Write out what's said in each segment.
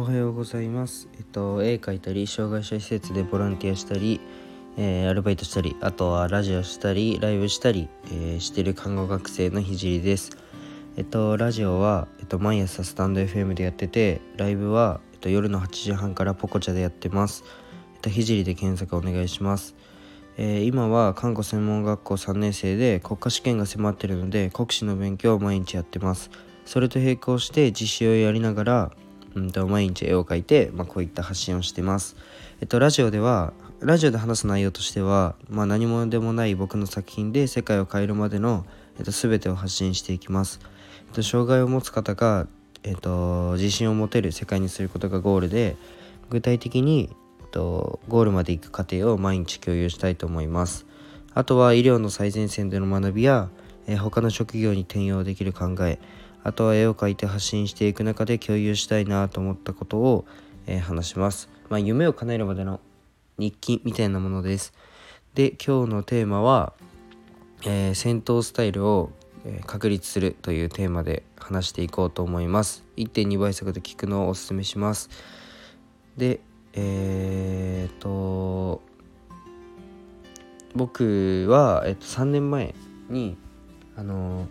おはようございます。えっと、絵描いたり、障害者施設でボランティアしたり、えーアルバイトしたり、あとはラジオしたり、ライブしたり、えーしてる看護学生のひじりです。えっと、ラジオは、えっと、毎朝スタンド FM でやってて、ライブは、えっと、夜の8時半からポコチャでやってます。えっと、ひじりで検索お願いします。えー今は看護専門学校3年生で国家試験が迫ってるので国試の勉強を毎日やってますそれと並行して実習をやりながら、うん、と毎日絵を描いて、まあ、こういった発信をしてます。えっとラジオではラジオで話す内容としては、まあ、何者でもない僕の作品で世界を変えるまでの、えっと、全てを発信していきます、えっと、障害を持つ方が、えっと、自信を持てる世界にすることがゴールで具体的に、えっと、ゴールまで行く過程を毎日共有したいと思います。あとは医療の最前線での学びや、え他の職業に転用できる考えあとは絵を描いて発信していく中で共有したいなと思ったことを、えー話します、まあ、夢を叶えるまでの日記みたいなものです。で今日のテーマは、えー戦闘スタイルを、確立するというテーマで話していこうと思います。1.2倍速で聞くのをおすすめします。でえー、っと僕は、えっと、3年前にあの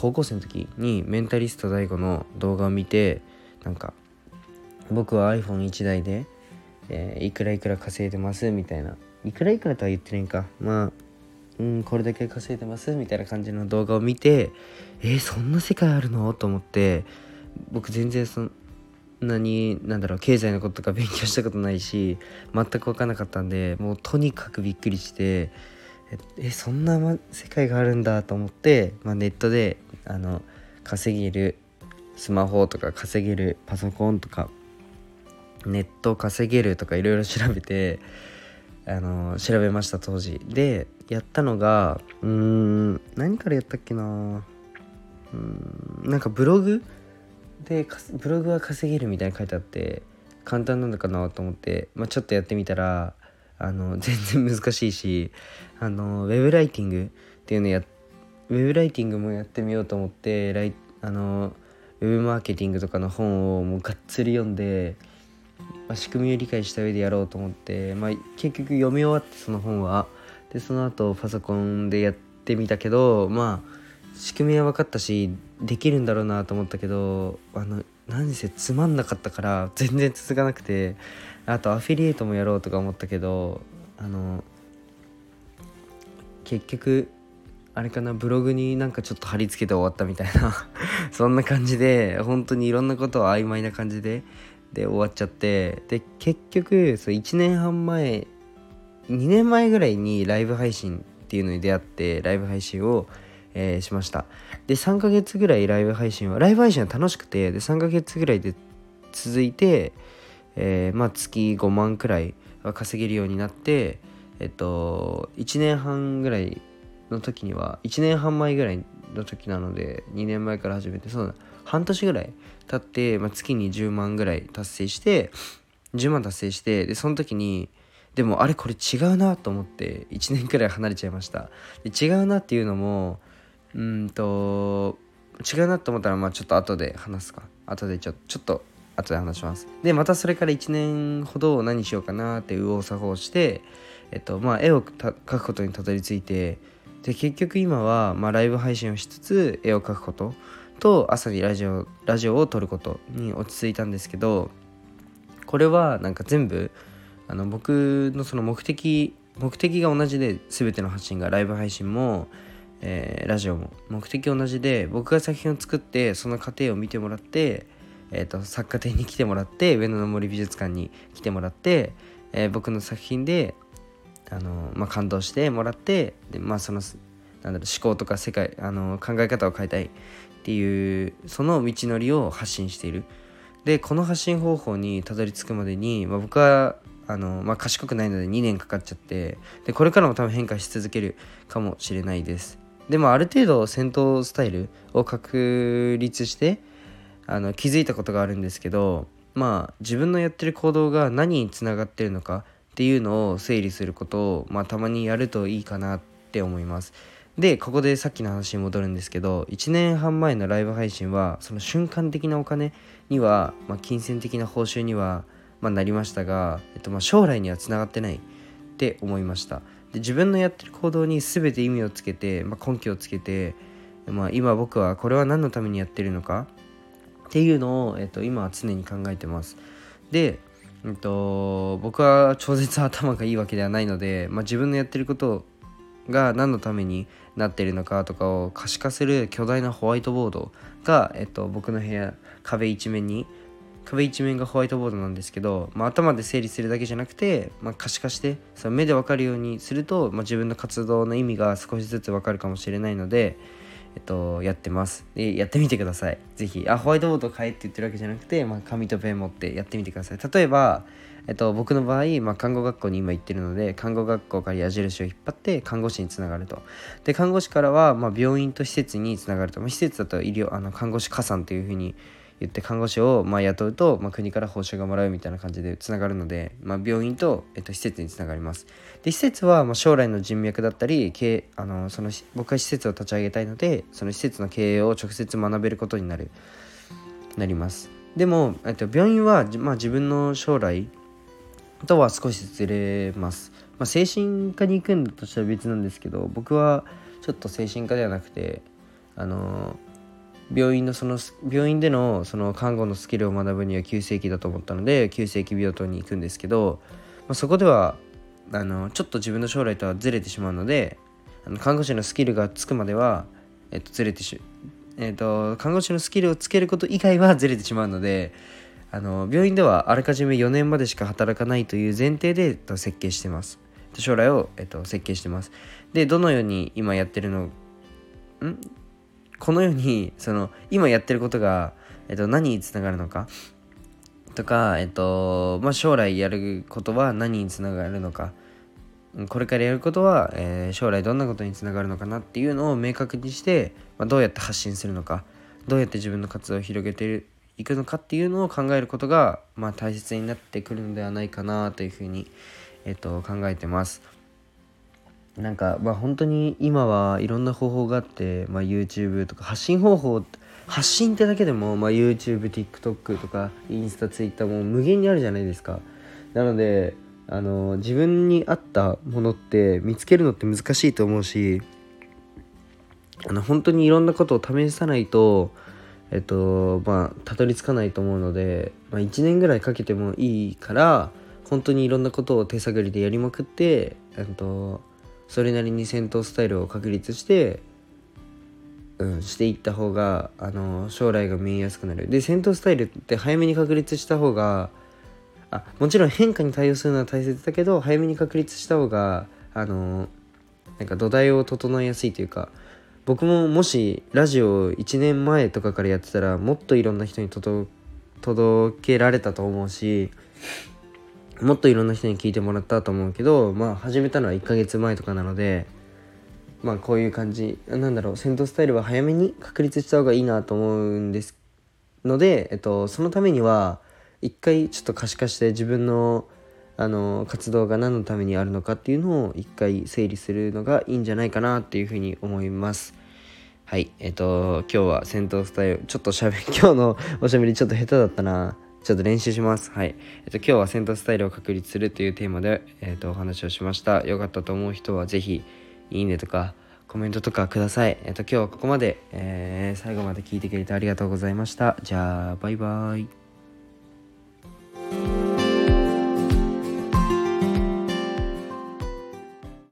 高校生の時にメンタリスト DAIGO の動画を見てなんか僕は iPhone1 台で、えーいくらいくら稼いでますみたいな。いくらいくらとは言ってないんか。まあうんこれだけ稼いでますみたいな感じの動画を見てえー、そんな世界あるの？と思って僕全然そんなになんだろう経済のこととか勉強したことないし全く分かんなかったんでもうとにかくびっくりしてええそんな世界があるんだと思って、まあ、ネットであの稼げるスマホとか稼げるパソコンとかネット稼げるとかいろいろ調べてあの調べました当時。でやったのがうーん何からやったっけな。うんなんかブログ？でブログは稼げるみたいに書いてあって簡単なのかなと思って、まあ、ちょっとやってみたらあの全然難しいしあのウェブライティングっていうのやってウェブライティングもやってみようと思ってライあのウェブマーケティングとかの本をもうがっつり読んで、まあ、仕組みを理解した上でやろうと思って、まあ、結局読み終わってその本はでその後パソコンでやってみたけどまあ仕組みは分かったしできるんだろうなと思ったけどあの何せつまんなかったから全然続かなくてあとアフィリエイトもやろうとか思ったけどあの結局あれかなブログになんかちょっと貼り付けて終わったみたいな。そんな感じで本当にいろんなことは曖昧な感じでで終わっちゃって。で結局そう1年半前2年前ぐらいにライブ配信っていうのに出会ってライブ配信を、えーしました。で3ヶ月ぐらいライブ配信はライブ配信は楽しくてで3ヶ月ぐらいで続いて、えーまあ月5万くらいは稼げるようになってえっと1年半ぐらいの時には1年半前ぐらいの時なので2年前から始めてそうだ半年ぐらい経って、まあ、月に10万ぐらい達成して10万達成してでその時にでもあれこれ違うなと思って1年くらい離れちゃいました。で違うなっていうのもうんと違うなと思ったらまあちょっと後で話すか。後でちょちょっと後で話します。でまたそれから1年ほど何しようかなって右往左往してえっとまあ絵を描くことにたどり着いてで結局今は、まあ、ライブ配信をしつつ絵を描くことと朝にラジオラジオを撮ることに落ち着いたんですけどこれはなんか全部あの僕のその目的目的が同じで全ての発信がライブ配信も、えーラジオも目的同じで僕が作品を作ってその過程を見てもらって、えー、と作家展に来てもらって上野の森美術館に来てもらって、えー僕の作品であの、まあ、感動してもらってで、まあ、そのなんだろう思考とか世界あの考え方を変えたいっていうその道のりを発信している。でこの発信方法にたどり着くまでに、まあ、僕はあの、まあ、賢くないので2年かかっちゃってでこれからも多分変化し続けるかもしれないです。でもある程度戦闘スタイルを確立してあの気づいたことがあるんですけどまあ自分のやってる行動が何につながってるのかっていうのを整理することを、まあ、たまにやるといいかなって思います。でここでさっきの話に戻るんですけど1年半前のライブ配信はその瞬間的なお金には、まあ、金銭的な報酬には、まあ、なりましたが、えっと、ま将来にはつながってないって思いました。で自分のやってる行動に全て意味をつけて、まあ、根拠をつけて、まあ、今僕はこれは何のためにやってるのかっていうのを、えっと、今は常に考えてます。で、えっと、僕は超絶頭がいいわけではないので、まあ、自分のやってることが何のためになってるのかとかを可視化する巨大なホワイトボードが、えっと、僕の部屋壁一面に壁一面がホワイトボードなんですけど、まあ、頭で整理するだけじゃなくて、まあ、可視化してその目で分かるようにすると、まあ、自分の活動の意味が少しずつ分かるかもしれないので、えっと、やってます。でやってみてください。ぜひ。あ、ホワイトボード買えって言ってるわけじゃなくて、まあ、紙とペン持ってやってみてください。例えば、えっと、僕の場合、まあ、看護学校に今行ってるので看護学校から矢印を引っ張って看護師につながるとで看護師からは、まあ、病院と施設につながると、まあ、施設だと医療あの看護師加算というふうに言って看護師をまあ雇うと、まあ、国から報酬がもらうみたいな感じでつながるので、まあ、病院と、えっと、施設につながります。で施設はまあ将来の人脈だったり経あのその僕は施設を立ち上げたいのでその施設の経営を直接学べることになるなります。でも、えっと、病院は、まあ、自分の将来とは少しずれます、まあ、精神科に行くんだとしたら別なんですけど僕はちょっと精神科ではなくてあの病院のその病院でのその看護のスキルを学ぶには急性期だと思ったので急性期病棟に行くんですけど、まあ、そこではあのちょっと自分の将来とはずれてしまうのであの看護師のスキルがつくまでは、えっと、ずれてしえっと看護師のスキルをつけること以外はずれてしまうのであの病院ではあらかじめ4年までしか働かないという前提でえっと設計してます。将来を、えっと、設計してます。でどのように今やってるの？ん？このようにその今やってることが、えっと、何につながるのか？とか、えっとまあ、将来やることは何につながるのか？これからやることは、えー、将来どんなことにつながるのかな？っていうのを明確にして、まあ、どうやって発信するのか？どうやって自分の活動を広げていくのか？っていうのを考えることが、まあ、大切になってくるのではないかなというふうに、えっと、考えてます。なんかまあ本当に今はいろんな方法があって、まあ、YouTube とか発信方法発信ってだけでも、まあ、YouTubeTikTok とかインスタ Twitter も無限にあるじゃないですか。なのであの自分に合ったものって見つけるのって難しいと思うしあの本当にいろんなことを試さないとえっとまあたどり着かないと思うので、まあ、1年ぐらいかけてもいいから本当にいろんなことを手探りでやりまくって、えっと、それなりに戦闘スタイルを確立して、うん、していった方があの将来が見えやすくなる。で戦闘スタイルって早めに確立した方があもちろん変化に対応するのは大切だけど早めに確立した方があのなんか土台を整えやすいというか僕ももしラジオ1年前とかからやってたらもっといろんな人に届けられたと思うしもっといろんな人に聞いてもらったと思うけどまあ始めたのは1ヶ月前とかなのでまあこういう感じなんだろう戦闘スタイルは早めに確立した方がいいなと思うんですので、えっと、そのためには一回ちょっと可視化して自分のあの活動が何のためにあるのかっていうのを一回整理するのがいいんじゃないかなっていうふうに思います。はい、えっと、今日は戦闘スタイル、ちょっとしゃべ、今日のおしゃべりちょっと下手だったな。ちょっと練習します。はい。えっと、今日はセンタースタイルを確立するというテーマで、えっと、お話をしました。よかったと思う人はぜひ、いいねとか、コメントとかください。えっと、今日はここまで、えー、最後まで聞いてくれてありがとうございました。じゃあ、バイバイ。